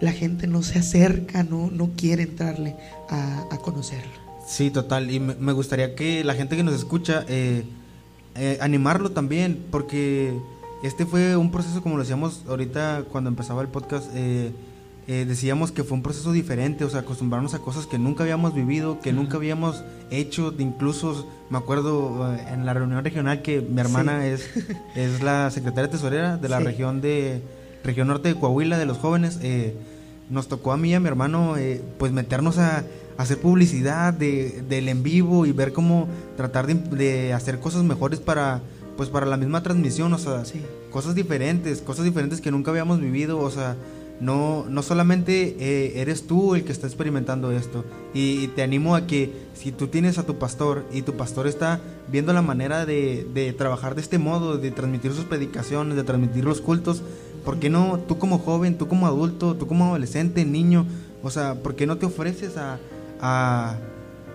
la gente no se acerca, no, no quiere entrarle a, conocerlo. Sí, total. Y me, gustaría que la gente que nos escucha, eh, eh, animarlo también, porque este fue un proceso, como lo decíamos ahorita cuando empezaba el podcast, eh, decíamos que fue un proceso diferente, o sea, acostumbrarnos a cosas que nunca habíamos vivido, que nunca habíamos hecho, incluso me acuerdo en la reunión regional que mi hermana es, es la secretaria tesorera de la región de región norte de Coahuila de los jóvenes. Eh, nos tocó a mí y a mi hermano eh, pues meternos a, hacer publicidad de, del en vivo y ver cómo tratar de, hacer cosas mejores para pues para la misma transmisión, o sea, cosas diferentes, cosas diferentes que nunca habíamos vivido, o sea, no, no solamente eh, eres tú el que está experimentando esto, y, te animo a que si tú tienes a tu pastor y tu pastor está viendo la manera de, de trabajar de este modo, de transmitir sus predicaciones, de transmitir los cultos, ¿Por qué no tú como joven, tú como adulto, tú como adolescente, niño, o sea, ¿por qué no te ofreces a, a,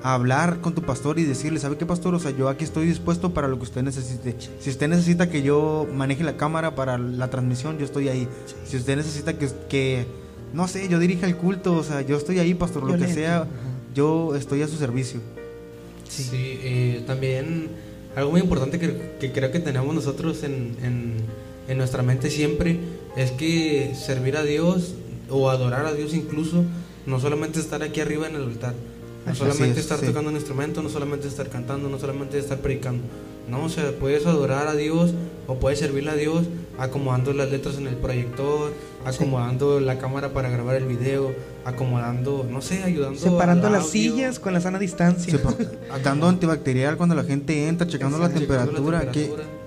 hablar con tu pastor y decirle, ¿sabe qué pastor? O sea, yo aquí estoy dispuesto para lo que usted necesite. Si usted necesita que yo maneje la cámara para la transmisión, yo estoy ahí. Si usted necesita que, que no sé, yo dirija el culto, o sea, yo estoy ahí, pastor, lo que sea, yo estoy a su servicio. Sí, eh, también algo muy importante que, que, creo que tenemos nosotros en, en, en nuestra mente siempre es que servir a Dios o adorar a Dios incluso, no solamente estar aquí arriba en el altar, no solamente estar tocando un instrumento, no solamente estar cantando, no solamente estar predicando. No, o sea, puedes adorar a Dios o puedes servirle a Dios acomodando las letras en el proyector, acomodando la cámara para grabar el video, acomodando, no sé, ayudando. Separando las sillas con la sana distancia. dando antibacterial cuando la gente entra, checando la temperatura. La temperatura. Que,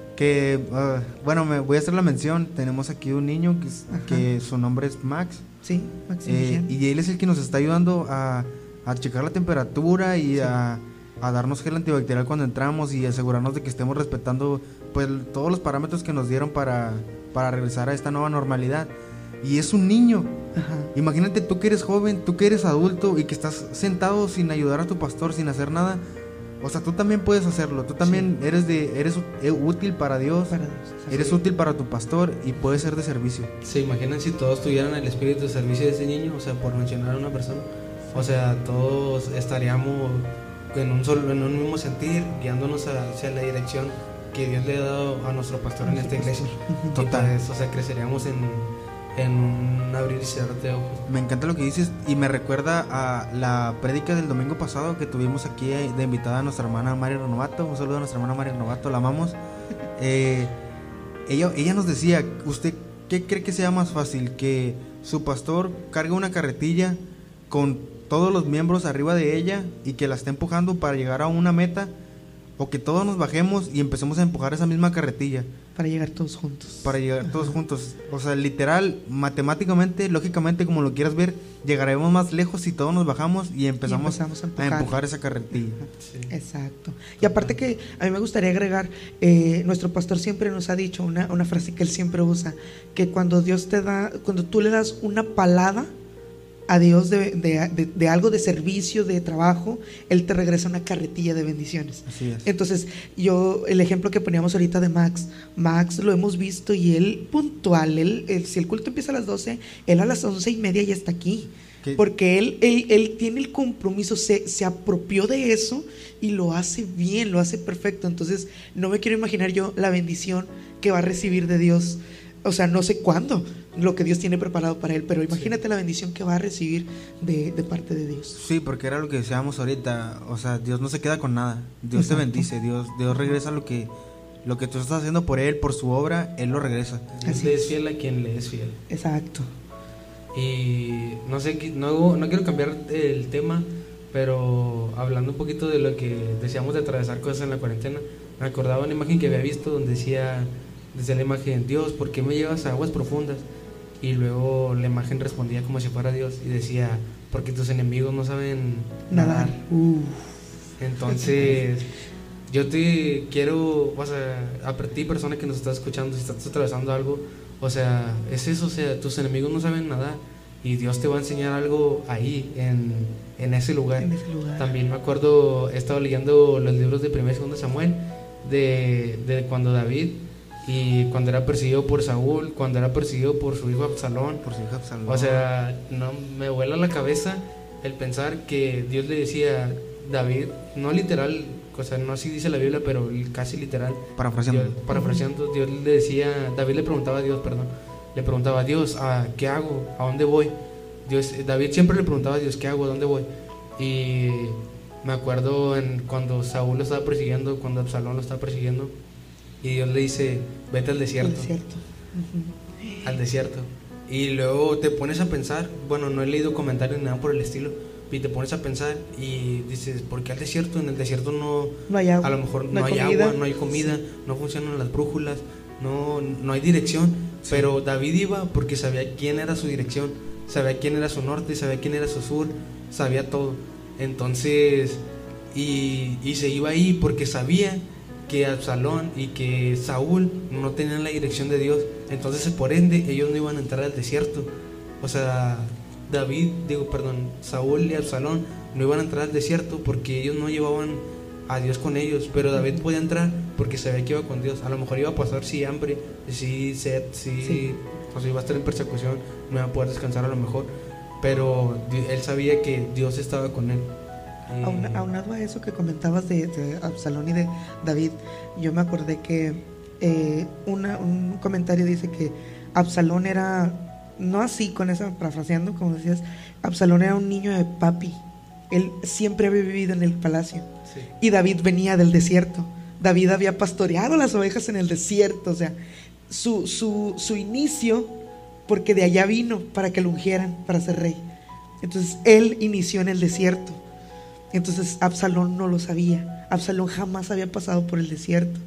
ah, bueno, me voy a hacer la mención. Tenemos aquí un niño que, su nombre es Max. Sí, eh, y él es el que nos está ayudando a, checar la temperatura y a, darnos gel antibacterial cuando entramos y asegurarnos de que estemos respetando pues todos los parámetros que nos dieron para, para regresar a esta nueva normalidad. Y es un niño. Imagínate tú que eres joven, tú que eres adulto y que estás sentado sin ayudar a tu pastor, sin hacer nada o sea, tú también puedes hacerlo. Tú también eres de eres eh, útil para Dios. eres útil para tu pastor y puedes ser de servicio. Se imaginan si todos tuvieran el espíritu de servicio de ese niño, o sea, por mencionar a una persona. O sea, todos estaríamos en un solo en un mismo sentir, guiándonos hacia la dirección que Dios le ha dado a nuestro pastor en esta iglesia. Total. Pues, o sea, creceríamos en en un abrir y cerrar de ojos. Me encanta lo que dices y me recuerda a la prédica del domingo pasado que tuvimos aquí de invitada a nuestra hermana María Renovato. Un saludo a nuestra hermana María Renovato, la amamos. Eh, ella, ella nos decía, ¿usted qué cree que sea más fácil? Que su pastor cargue una carretilla con todos los miembros arriba de ella y que la esté empujando para llegar a una meta o que todos nos bajemos y empecemos a empujar esa misma carretilla. Para llegar todos juntos. Para llegar todos juntos. O sea, literal, matemáticamente, lógicamente, como lo quieras ver, llegaremos más lejos si todos nos bajamos y empezamos, a, empujar. esa carretilla. Exacto. Y aparte que a mí me gustaría agregar, eh, nuestro pastor siempre nos ha dicho una, una frase que él siempre usa, que cuando Dios te da, cuando tú le das una palada, a Dios de, algo de servicio, de trabajo, Él te regresa una carretilla de bendiciones. Entonces, yo, el ejemplo que poníamos ahorita de Max, Max lo hemos visto y él puntual, él, si el culto empieza a las 12, él a las once y media ya está aquí. Porque él, él, tiene el compromiso, se, se apropió de eso y lo hace bien, lo hace perfecto. Entonces, no me quiero imaginar yo la bendición que va a recibir de Dios. O sea, no sé cuándo, lo que Dios tiene preparado para él, pero imagínate la bendición que va a recibir de, parte de Dios. Sí, porque era lo que decíamos ahorita, o sea, Dios no se queda con nada, Dios te bendice, Dios, Dios regresa lo que, lo que tú estás haciendo por él, por su obra, él lo regresa. Dios le es fiel a quien le es fiel. Exacto. Y no sé, no, no quiero cambiar el tema, pero hablando un poquito de lo que decíamos de atravesar cosas en la cuarentena, me acordaba una imagen que había visto donde decía, desde la imagen, Dios, ¿por qué me llevas a aguas profundas? Y luego la imagen respondía como si fuera Dios y decía, porque tus enemigos no saben nadar. Entonces, yo te quiero, o sea, a ti persona que nos estás escuchando, si estás atravesando algo, o sea, es eso, o sea, tus enemigos no saben nadar y Dios te va a enseñar algo ahí, en, en, ese, lugar. También me acuerdo, he estado leyendo los libros de 1 y 2 Samuel, de, de cuando David y cuando era perseguido por Saúl, cuando era perseguido por su hijo Absalón. Por su hijo Absalón. O sea, no, me vuela la cabeza el pensar que Dios le decía David, no literal, o sea, no así dice la Biblia, pero casi literal. Parafraseando. Dios, parafraseando, Dios le decía, David le preguntaba a Dios, perdón, le preguntaba a Dios, ¿a ¿qué hago? ¿A dónde voy? Dios, David siempre le preguntaba a Dios, ¿qué hago? ¿A dónde voy? Y me acuerdo en, cuando Saúl lo estaba persiguiendo, cuando Absalón lo estaba persiguiendo, y Dios le dice, vete al desierto. Al desierto. Y luego te pones a pensar, bueno, no he leído comentarios ni nada por el estilo, y te pones a pensar y dices, ¿por qué al desierto? En el desierto no, hay agua. A lo mejor no, hay, agua, no hay comida, no funcionan las brújulas, no, no hay dirección. Pero David iba porque sabía quién era su dirección, sabía quién era su norte, sabía quién era su sur, sabía todo. Entonces, y, y se iba ahí porque sabía que Absalón y que Saúl no tenían la dirección de Dios. Entonces, por ende, ellos no iban a entrar al desierto. O sea, David, digo, perdón, Saúl y Absalón no iban a entrar al desierto porque ellos no llevaban a Dios con ellos, pero David podía entrar porque sabía que iba con Dios. A lo mejor iba a pasar si hambre, si sed, si, O sea, iba a estar en persecución, no iba a poder descansar a lo mejor, pero él sabía que Dios estaba con él. Aunado a eso que comentabas de, Absalón y de David, yo me acordé que eh, un comentario dice que Absalón era, no así con esa, parafraseando, como decías, Absalón era un niño de papi. Él siempre había vivido en el palacio. Y David venía del desierto. David había pastoreado las ovejas en el desierto. O sea, su, su, su inicio, porque de allá vino para que lo ungieran para ser rey. Entonces, él inició en el desierto. Entonces Absalón no lo sabía. Absalón jamás había pasado por el desierto.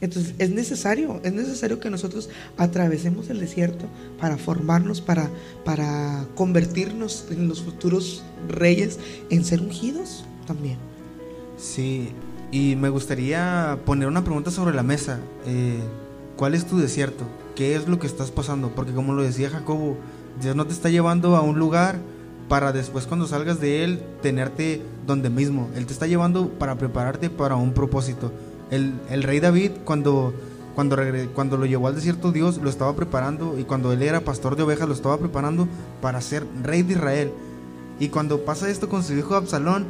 Entonces es necesario, es necesario que nosotros atravesemos el desierto para formarnos, para, para convertirnos en los futuros reyes, en ser ungidos también. Sí, y me gustaría poner una pregunta sobre la mesa. Eh, ¿Cuál es tu desierto? ¿Qué es lo que estás pasando? Porque como lo decía Jacobo, Dios no te está llevando a un lugar para después cuando salgas de él tenerte donde mismo. Él te está llevando para prepararte para un propósito. El, el rey David cuando, cuando, cuando lo llevó al desierto Dios lo estaba preparando y cuando él era pastor de ovejas lo estaba preparando para ser rey de Israel. Y cuando pasa esto con su hijo Absalón,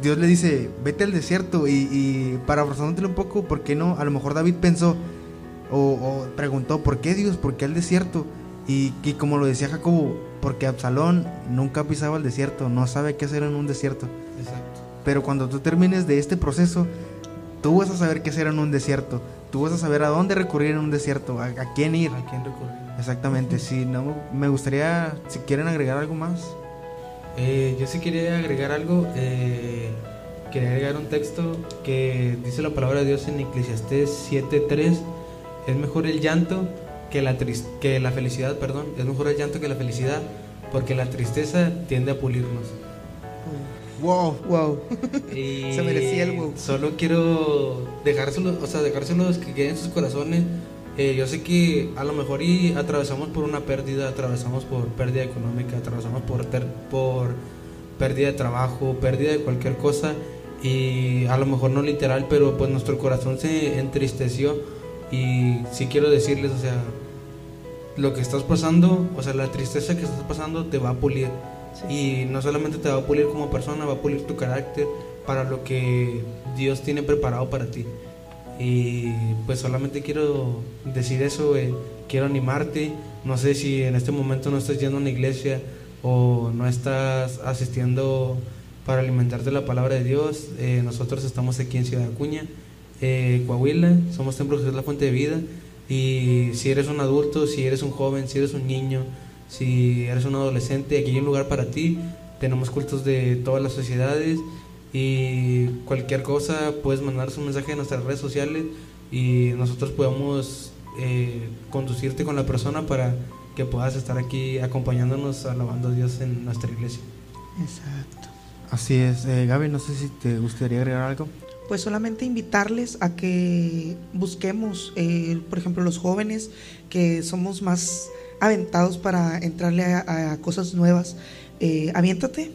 Dios le dice, vete al desierto y, y parafrasándotelo un poco, ¿por qué no? A lo mejor David pensó o, preguntó, ¿por qué Dios? ¿Por qué al desierto? Y, como lo decía Jacobo, porque Absalón nunca pisaba el desierto, no sabe qué hacer en un desierto. Exacto. Pero cuando tú termines de este proceso, tú vas a saber qué hacer en un desierto. Tú vas a saber a dónde recurrir en un desierto, a, quién ir. A quién recurrir. Exactamente. Si no, me gustaría, si quieren agregar algo más. Eh, yo sí quería agregar algo. Eh, quería agregar un texto que dice la palabra de Dios en Eclesiastés 7:3. Es mejor el llanto que la, que la felicidad, perdón, es mejor el llanto que la felicidad, porque la tristeza tiende a pulirnos. Wow, wow. Se merecía el wow. Solo quiero dejárselo, o sea, dejárselos que queden en sus corazones. Eh, yo sé que a lo mejor y atravesamos por una pérdida, atravesamos por pérdida económica, atravesamos por, por pérdida de trabajo, pérdida de cualquier cosa y a lo mejor no literal, pero pues nuestro corazón se entristeció y si quiero decirles, o sea, lo que estás pasando, o sea, la tristeza que estás pasando te va a pulir. Y no solamente te va a pulir como persona, va a pulir tu carácter para lo que Dios tiene preparado para ti. Y pues solamente quiero decir eso, eh, quiero animarte. No sé si en este momento no estás yendo a una iglesia o no estás asistiendo para alimentarte la palabra de Dios. Eh, nosotros estamos aquí en Ciudad Acuña eh, Coahuila, somos Templo Jesús la Fuente de Vida. Y si eres un adulto, si eres un joven, si eres un niño, si eres un adolescente, aquí hay un lugar para ti. Tenemos cultos de todas las sociedades y cualquier cosa puedes mandarnos un mensaje en nuestras redes sociales y nosotros podemos eh, conducirte con la persona para que puedas estar aquí acompañándonos alabando a Dios en nuestra iglesia. Exacto. Así es, eh, Gaby, no sé si te gustaría agregar algo. Pues solamente invitarles a que busquemos, eh, por ejemplo, los jóvenes que somos más aventados para entrarle a, cosas nuevas. Eh, aviéntate,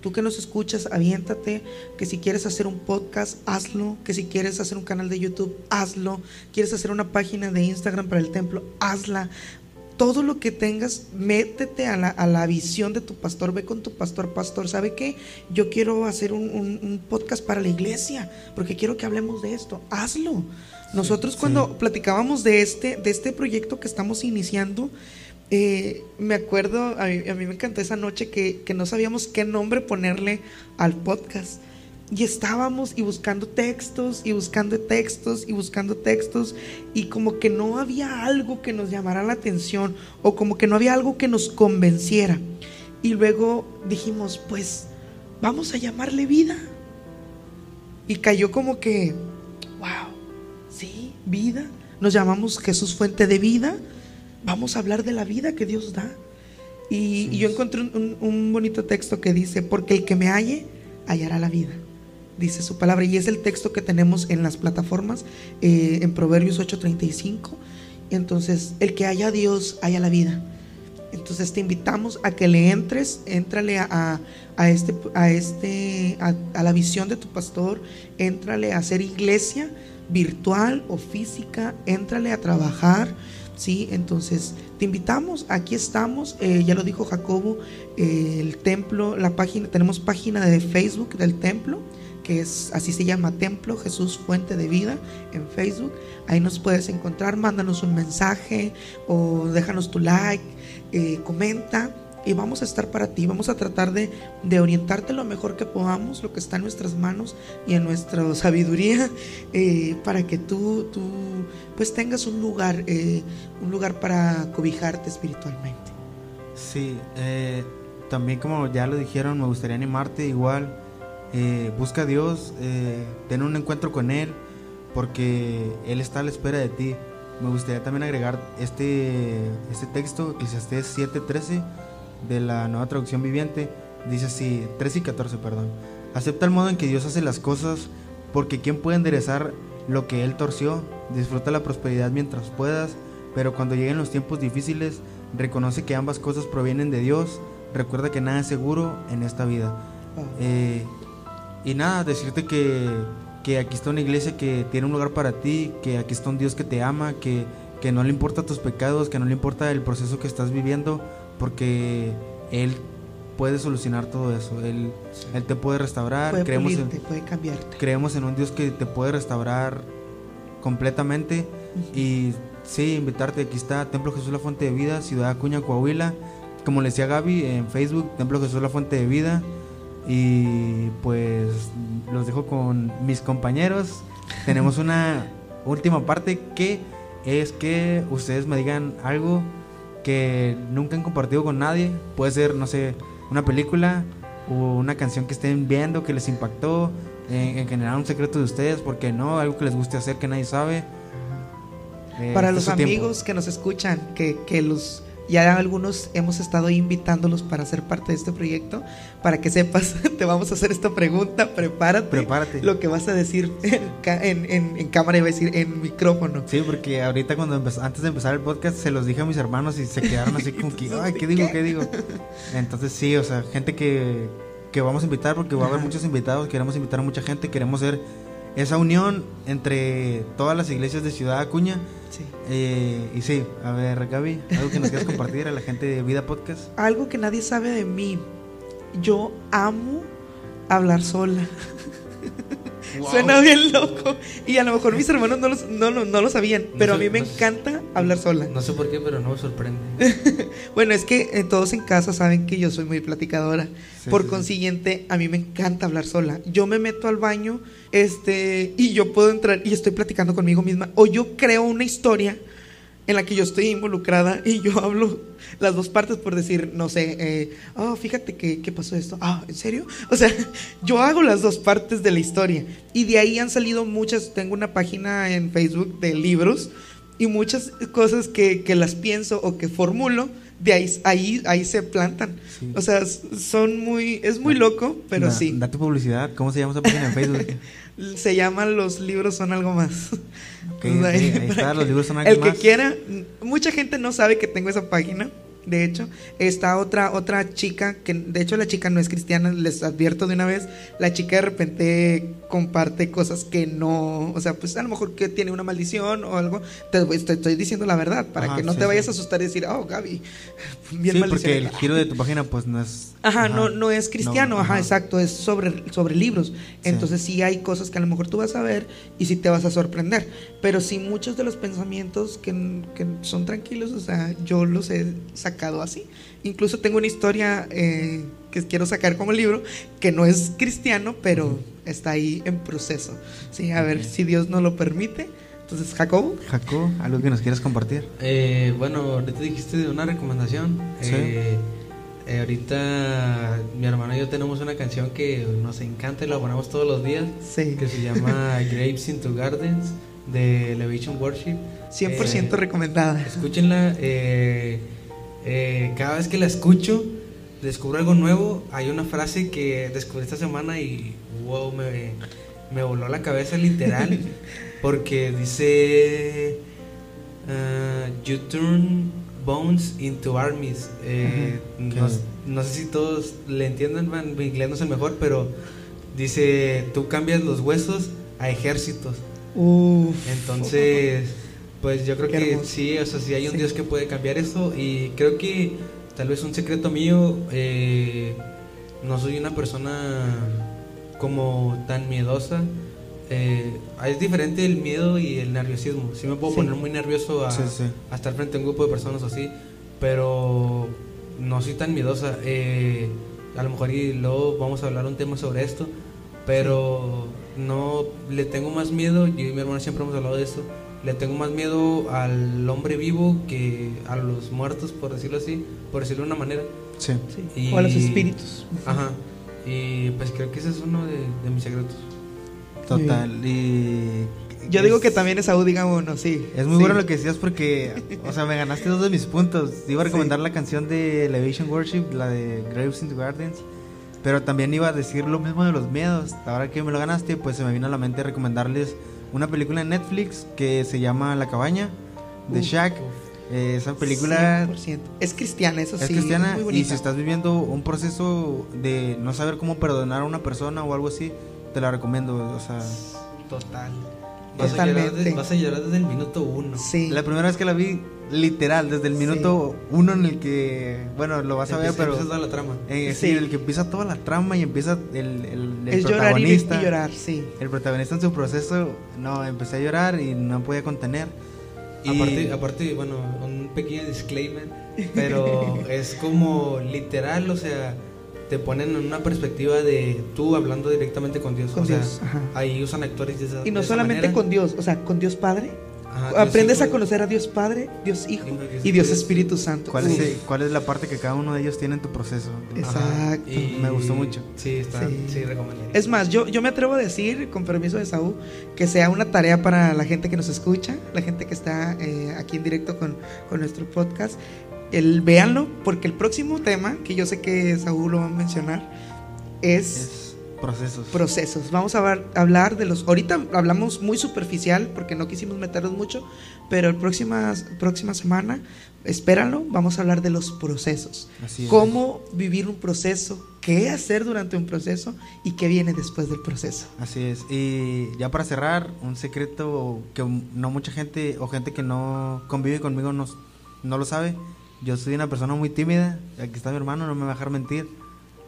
tú que nos escuchas, aviéntate, que si quieres hacer un podcast, hazlo, que si quieres hacer un canal de YouTube, hazlo, quieres hacer una página de Instagram para el templo, hazla. Todo lo que tengas, métete a la, a la visión de tu pastor, ve con tu pastor, pastor, ¿sabe qué? Yo quiero hacer un, un- un podcast para la iglesia, porque quiero que hablemos de esto, hazlo. Nosotros cuando platicábamos de este, de este proyecto que estamos iniciando, eh, me acuerdo, a mí, a mí me encantó esa noche que, que no sabíamos qué nombre ponerle al podcast. Y estábamos y buscando textos y buscando textos y buscando textos y como que no había algo que nos llamara la atención o como que no había algo que nos convenciera. Y luego dijimos, pues vamos a llamarle vida. Y cayó como que, wow, sí, vida. Nos llamamos Jesús Fuente de Vida. Vamos a hablar de la vida que Dios da. Y, y yo encontré un- un bonito texto que dice, porque el que me halle, hallará la vida. Dice su palabra. Y es el texto que tenemos en las plataformas, eh, en Proverbios 8:35. Entonces, el que haya Dios, haya la vida. Entonces te invitamos a que le entres, éntrale a, a- este, a, este a, a la visión de tu pastor, éntrale a hacer iglesia virtual o física, éntrale a trabajar, ¿sí? Entonces te invitamos, aquí estamos, eh, ya lo dijo Jacobo, eh, el templo, la página, tenemos página de Facebook del templo, que es así se llama Templo Jesús Fuente de Vida en Facebook. Ahí nos puedes encontrar, mándanos un mensaje o déjanos tu like, eh, comenta y vamos a estar para ti. Vamos a tratar de, de orientarte lo mejor que podamos, lo que está en nuestras manos y en nuestra sabiduría, eh, para que tú, tú pues tengas un lugar, eh, un lugar para cobijarte espiritualmente. Sí, también como ya lo dijeron, me gustaría animarte igual. Eh, busca a Dios, eh, ten un encuentro con Él, porque Él está a la espera de ti. Me gustaría también agregar este, este texto, Eclesiastés 7:13, de la nueva traducción viviente. Dice así, 13 y 14, perdón. Acepta el modo en que Dios hace las cosas, porque ¿quién puede enderezar lo que Él torció? Disfruta la prosperidad mientras puedas, pero cuando lleguen los tiempos difíciles, reconoce que ambas cosas provienen de Dios. Recuerda que nada es seguro en esta vida. Eh, y nada, decirte que, que aquí está una iglesia que tiene un lugar para ti, que aquí está un Dios que te ama, que, que no le importa tus pecados, que no le importa el proceso que estás viviendo, porque Él puede solucionar todo eso. Él, él te puede restaurar. puede creemos, en, pulirte, puede cambiarte. creemos en un Dios que te puede restaurar completamente. Y sí, invitarte, aquí está Templo Jesús la Fuente de Vida, Ciudad Acuña, Coahuila. Como le decía Gaby, en Facebook, Templo Jesús la Fuente de Vida. Y pues los dejo con mis compañeros. Tenemos una última parte que es que ustedes me digan algo que nunca han compartido con nadie. Puede ser, no sé, una película o una canción que estén viendo que les impactó. En, en general, un secreto de ustedes, porque no, algo que les guste hacer que nadie sabe. Eh, Para este los tiempo. amigos que nos escuchan, que, que los ya algunos hemos estado invitándolos para ser parte de este proyecto, para que sepas, te vamos a hacer esta pregunta, prepárate. Prepárate. Lo que vas a decir en, en, en- cámara, iba a decir en micrófono. Sí, porque ahorita cuando antes de empezar el podcast se los dije a mis hermanos y se quedaron así como que, ay, ¿qué digo? ¿Qué digo? Entonces sí, o sea, gente que, que vamos a invitar porque va a haber Ajá. muchos invitados, queremos invitar a mucha gente, queremos ser esa unión entre todas las iglesias de Ciudad Acuña. Sí. Eh, y sí, a ver, Gaby, algo que nos quieras compartir a la gente de Vida Podcast. Algo que nadie sabe de mí. Yo amo hablar sola. Suena bien loco. Y a lo mejor mis hermanos no, los- no, lo- no lo sabían. Pero a sé, mí me no encanta hablar sola. No sé por qué, pero no me sorprende. bueno, es que eh, todos en casa saben que yo soy muy platicadora. Sí, Por sí, sí. consiguiente, a mí me encanta hablar sola. Yo me meto al baño, este, y yo puedo entrar y estoy platicando conmigo misma. O yo creo una historia en la que yo estoy involucrada y yo hablo las dos partes por decir, no sé, eh, oh, fíjate que, que pasó esto. Ah, ¿en serio? O sea, yo hago las dos partes de la historia. Y de ahí han salido muchas, tengo una página en Facebook de libros y muchas cosas que, que las pienso o que formulo, de ahí, ahí, ahí se plantan. Sí. O sea, son muy, es muy loco, pero Da- sí. Date publicidad. ¿Cómo se llama esa página en Facebook? Se llama Los libros son algo más. Ahí está, los libros son algo El que más. quiera, mucha gente no sabe que tengo esa página. De hecho, está otra otra chica que de hecho la chica no es cristiana, les advierto de una vez, la chica de repente comparte cosas que no, o sea, pues a lo mejor que tiene una maldición o algo. Te, te estoy diciendo la verdad para Ajá, que no sí, te vayas sí. a asustar y decir, "Oh, Gaby, bien sí, porque el maldicionera". giro de tu página pues no es... Ajá, no, no es cristiano, no, ajá, exacto, es sobre, sobre libros. Entonces sí hay cosas que a lo mejor tú vas a ver y sí te vas a sorprender. Pero sí muchos de los pensamientos que, que son tranquilos, o sea, yo los he sacado así. Incluso tengo una historia eh, que quiero sacar como libro, que no es cristiano, pero está ahí en proceso. Sí, a ver Ok. si Dios nos lo permite. Entonces, Jacobo. Jaco, algo que nos quieras compartir. Eh, bueno, ahorita dijiste de una recomendación. Sí. Eh, eh, ahorita mi hermano y yo tenemos una canción que nos encanta y la ponemos todos los días, Sí, que se llama Grapes into Gardens de Elevation Worship. 100% Eh, recomendada. Escúchenla. eh, eh, cada vez que la escucho, descubro algo nuevo. Hay una frase que descubrí esta semana y wow, me, me voló la cabeza literal. porque dice: ah, You turn bones into armies. Eh, no, sé si todos le entiendan, man, mi inglés no es el mejor, pero dice: Tú cambias los huesos a ejércitos. Uf. Entonces, pues yo creo que sí, o sea, sí hay un Sí. Dios que puede cambiar eso y creo que tal vez un secreto mío, eh, no soy una persona como tan miedosa. Eh, es diferente el miedo y el nerviosismo. Sí me puedo Sí. poner muy nervioso a, Sí, sí. a estar frente a un grupo de personas así, pero no soy tan miedosa. Eh, a lo mejor y luego vamos a hablar un tema sobre esto, pero no le tengo más miedo. Yo y mi hermano siempre hemos hablado de esto. Le tengo más miedo al hombre vivo que a los muertos, por decirlo así, por decirlo de una manera. Sí. Sí, Y- O a los espíritus. Ajá. Y pues creo que ese es uno de, de mis secretos. Total. Y. Yo digo es- que también es Audi uno, sí. Es muy Sí. bueno lo que decías porque, o sea, me ganaste dos de mis puntos. Iba a recomendar la canción de Elevation Worship, la de Graves into Gardens, pero también iba a decir lo mismo de los miedos. Ahora que me lo ganaste, pues se me vino a la mente recomendarles una película en Netflix que se llama La Cabaña de Uf, Shaq. Eh, esa película 100%. Es cristiana, eso es sí. cristiana muy y si estás viviendo un proceso de no saber cómo perdonar a una persona o algo así, te la recomiendo. O sea, Total. Vas a, llorar Totalmente. de- vas a llorar desde el minuto uno. Sí. La primera vez que la vi, literal, desde el Sí. minuto uno en el que, bueno, lo vas a ver, Empieza- pero empieza toda la trama. eh, sí, Sí. en el que empieza toda la trama y empieza el, el, el es llorar y, protagonista. llorar, sí. El protagonista en su proceso, no, empecé a llorar y no podía contener. Y Aparte, aparte, bueno, un pequeño disclaimer, pero es como literal, o sea, te ponen en una perspectiva de tú hablando directamente con Dios. Con o sea, ajá. ahí usan actores de esa Y no de solamente con Dios, o sea, con Dios Padre. Ajá, Aprendes a conocer a Dios Padre, Dios Hijo y Dios Espíritu. Santo. ¿cuál, es, el- ¿cuál es la parte que cada uno de ellos tiene en tu proceso? Exacto. y- Me gustó mucho. Sí, está, Sí. sí, recomendaría. Es más, yo, yo me atrevo a decir, con permiso de Saúl, que sea una tarea para la gente que nos escucha, la gente que está eh, aquí en directo con, con nuestro podcast. El véanlo, porque el próximo tema, que yo sé que Saúl lo va a mencionar, es Es procesos. procesos. Vamos a ver- hablar de los. Ahorita hablamos muy superficial porque no quisimos meternos mucho, pero la próxima, próxima semana, espéralo, vamos a hablar de los procesos. Así es. Cómo vivir un proceso, qué hacer durante un proceso y qué viene después del proceso. Así es. Y ya para cerrar, un secreto que no mucha gente o gente que no convive conmigo no, no lo sabe. Yo soy una persona muy tímida. Aquí está mi hermano, no me va a dejar mentir.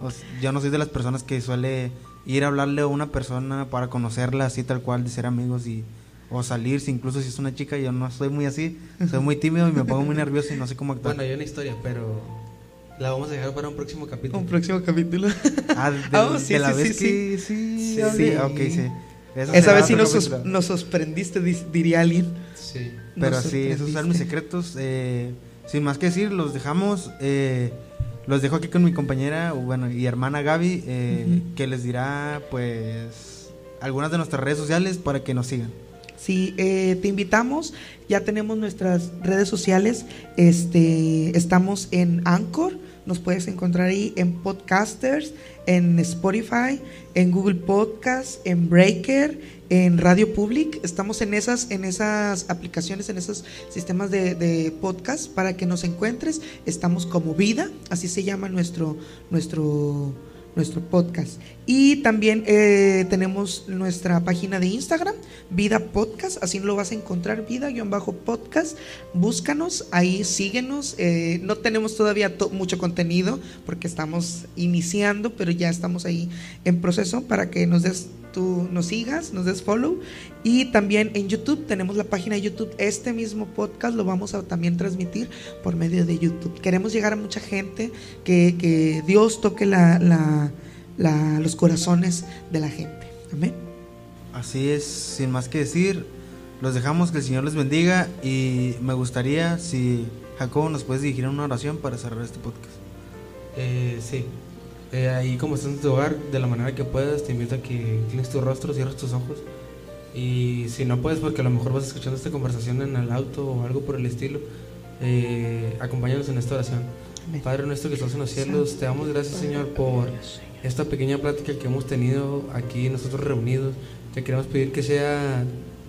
O s- yo no soy de las personas que suele ir a hablarle a una persona para conocerla así tal cual, de ser amigos y o salir, si incluso si es una chica, yo no soy muy así, soy muy tímido y me pongo muy nervioso y no sé cómo actuar. Bueno, hay una historia, pero la vamos a dejar para un próximo capítulo. Un próximo capítulo. Ah, de, Ah, de sí, la sí, vez sí, que sí, Sí. Sí. ok, sí. Eso Esa vez sí nos, nos sorprendiste, dis- diría alguien. Sí. Pero Nos sí, esos son mis secretos. eh, sin más que decir, los dejamos. eh, los dejo aquí con mi compañera bueno, y hermana Gaby, eh, que les dirá, pues, algunas de nuestras redes sociales para que nos sigan. Sí, eh, te invitamos. Ya tenemos nuestras redes sociales. Este, estamos en Anchor. Nos puedes encontrar ahí en Podcasters, en Spotify, en Google Podcast, en Breaker, en Radio Public. Estamos en esas, en esas aplicaciones, en esos sistemas de, de podcast para que nos encuentres. Estamos como Vida, así se llama nuestro, nuestro, nuestro podcast. Y también eh, tenemos nuestra página de Instagram, Vida Podcast, así lo vas a encontrar, Vida-podcast. Búscanos, ahí síguenos. eh, no tenemos todavía to- mucho contenido porque estamos iniciando, pero ya estamos ahí en proceso para que nos des tú nos sigas, nos des follow y también en YouTube tenemos la página de YouTube. Este mismo podcast lo vamos a también transmitir por medio de YouTube. Queremos llegar a mucha gente, que, que Dios toque la, la- la- los corazones de la gente. Amén. Así es, sin más que decir, los dejamos, que el Señor les bendiga y me gustaría si Jacobo nos puedes dirigir una oración para cerrar este podcast. Eh, sí. Eh, ahí como estás en tu hogar, de la manera que puedas, te invito a que inclines tu rostro, cierres tus ojos. Y si no puedes, porque a lo mejor vas escuchando esta conversación en el auto o algo por el estilo, eh, acompáñanos en esta oración. Padre nuestro que estás en los cielos, te damos gracias Señor por esta pequeña plática que hemos tenido aquí nosotros reunidos. Te queremos pedir que sea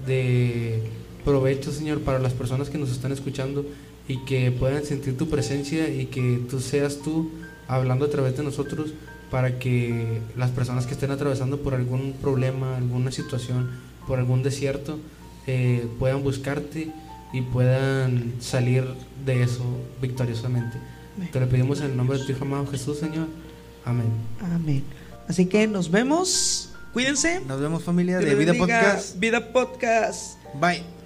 de provecho Señor para las personas que nos están escuchando y que puedan sentir tu presencia y que tú seas tú hablando a través de nosotros para que las personas que estén atravesando por algún problema, alguna situación, por algún desierto, eh, puedan buscarte y puedan salir de eso victoriosamente. Amén. Te lo pedimos en el nombre de tu Hijo amado Jesús, Señor. Amén. Amén. Así que nos vemos. Cuídense. Nos vemos familia Dios de Vida bendiga. Podcast. Vida Podcast. Bye.